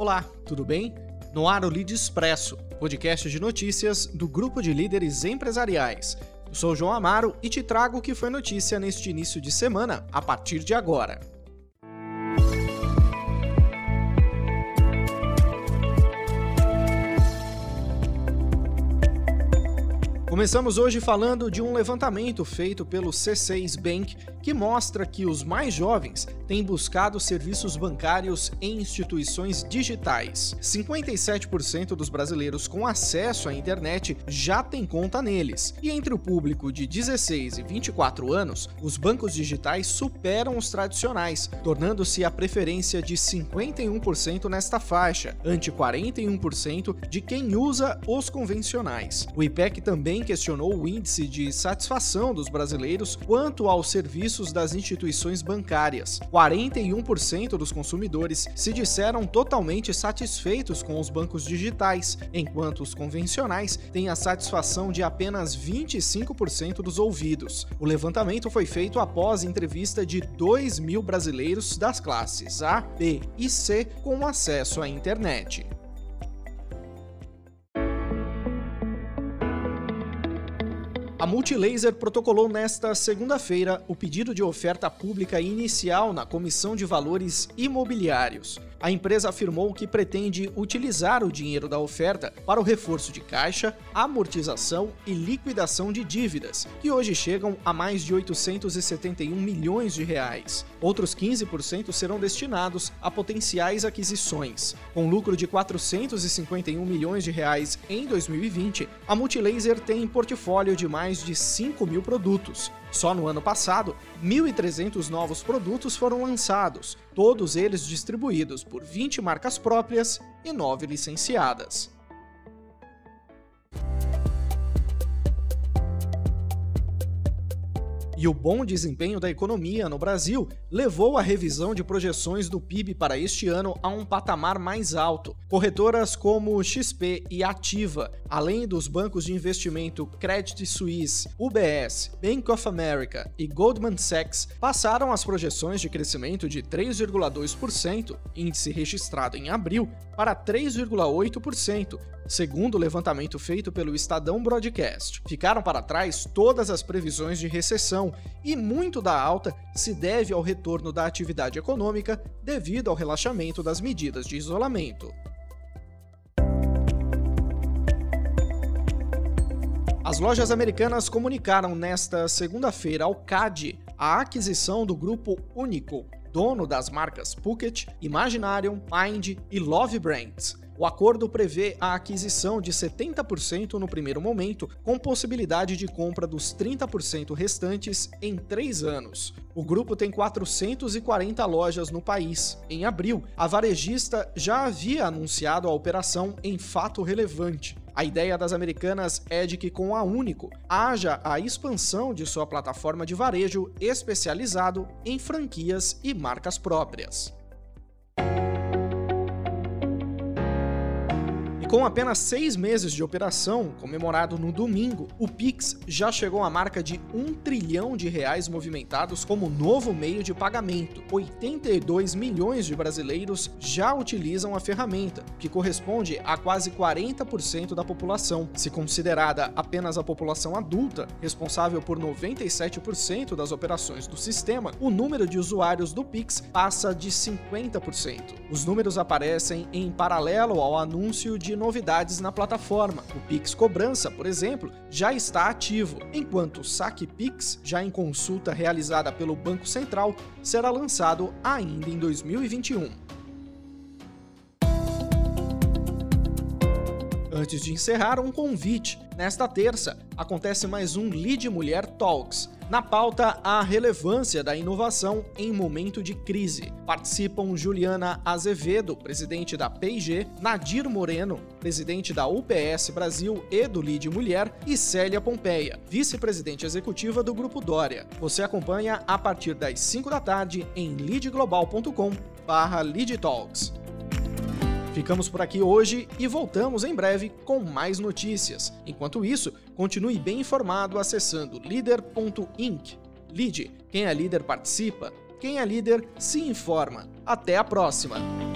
Olá, tudo bem? No ar o Lead Expresso, podcast de notícias do grupo de líderes empresariais. Eu sou João Amaro e te trago o que foi notícia neste início de semana, a partir de agora. Começamos hoje falando de um levantamento feito pelo C6 Bank que mostra que os mais jovens têm buscado serviços bancários em instituições digitais. 57% dos brasileiros com acesso à internet já têm conta neles. E entre o público de 16 e 24 anos, os bancos digitais superam os tradicionais, tornando-se a preferência de 51% nesta faixa, ante 41% de quem usa os convencionais. O IPEC também questionou o índice de satisfação dos brasileiros quanto aos serviços das instituições bancárias. 41% dos consumidores se disseram totalmente satisfeitos com os bancos digitais, enquanto os convencionais têm a satisfação de apenas 25% dos ouvidos. O levantamento foi feito após entrevista de 2 mil brasileiros das classes A, B e C com acesso à internet. A Multilaser protocolou nesta segunda-feira o pedido de oferta pública inicial na Comissão de Valores Imobiliários a empresa afirmou que pretende utilizar o dinheiro da oferta para o reforço de caixa, amortização e liquidação de dívidas, que hoje chegam a mais de 871 milhões de reais. Outros 15% serão destinados a potenciais aquisições. Com lucro de 451 milhões de reais em 2020, a Multilaser tem portfólio de mais de 5 mil produtos, só no ano passado, 1.300 novos produtos foram lançados, todos eles distribuídos por 20 marcas próprias e 9 licenciadas. E o bom desempenho da economia no Brasil levou a revisão de projeções do PIB para este ano a um patamar mais alto. Corretoras como XP e Ativa, além dos bancos de investimento Credit Suisse, UBS, Bank of America e Goldman Sachs, passaram as projeções de crescimento de 3,2%, índice registrado em abril, para 3,8%, segundo o levantamento feito pelo Estadão Broadcast. Ficaram para trás todas as previsões de recessão e muito da alta se deve ao retorno da atividade econômica devido ao relaxamento das medidas de isolamento. As lojas americanas comunicaram nesta segunda-feira ao CAD a aquisição do grupo Único, dono das marcas Phuket, Imaginarium, Mind e Love Brands. O acordo prevê a aquisição de 70% no primeiro momento, com possibilidade de compra dos 30% restantes em três anos. O grupo tem 440 lojas no país. Em abril, a varejista já havia anunciado a operação em fato relevante. A ideia das americanas é de que com a Único haja a expansão de sua plataforma de varejo especializado em franquias e marcas próprias. Com apenas seis meses de operação, comemorado no domingo, o Pix já chegou à marca de um trilhão de reais movimentados como novo meio de pagamento. 82 milhões de brasileiros já utilizam a ferramenta, que corresponde a quase 40% da população. Se considerada apenas a população adulta, responsável por 97% das operações do sistema, o número de usuários do Pix passa de 50%. Os números aparecem em paralelo ao anúncio de novidades na plataforma. O Pix Cobrança, por exemplo, já está ativo, enquanto o Saque Pix, já em consulta realizada pelo Banco Central, será lançado ainda em 2021. Antes de encerrar, um convite. Nesta terça, acontece mais um Lead Mulher Talks na pauta, a relevância da inovação em momento de crise. Participam Juliana Azevedo, presidente da P&G, Nadir Moreno, presidente da UPS Brasil e do Lead Mulher, e Célia Pompeia, vice-presidente executiva do Grupo Dória. Você acompanha a partir das 5 da tarde em leadglobal.com/leadtalks. Ficamos por aqui hoje e voltamos em breve com mais notícias. Enquanto isso, continue bem informado acessando leader.inc. Lead, quem é líder participa, quem é líder se informa. Até a próxima!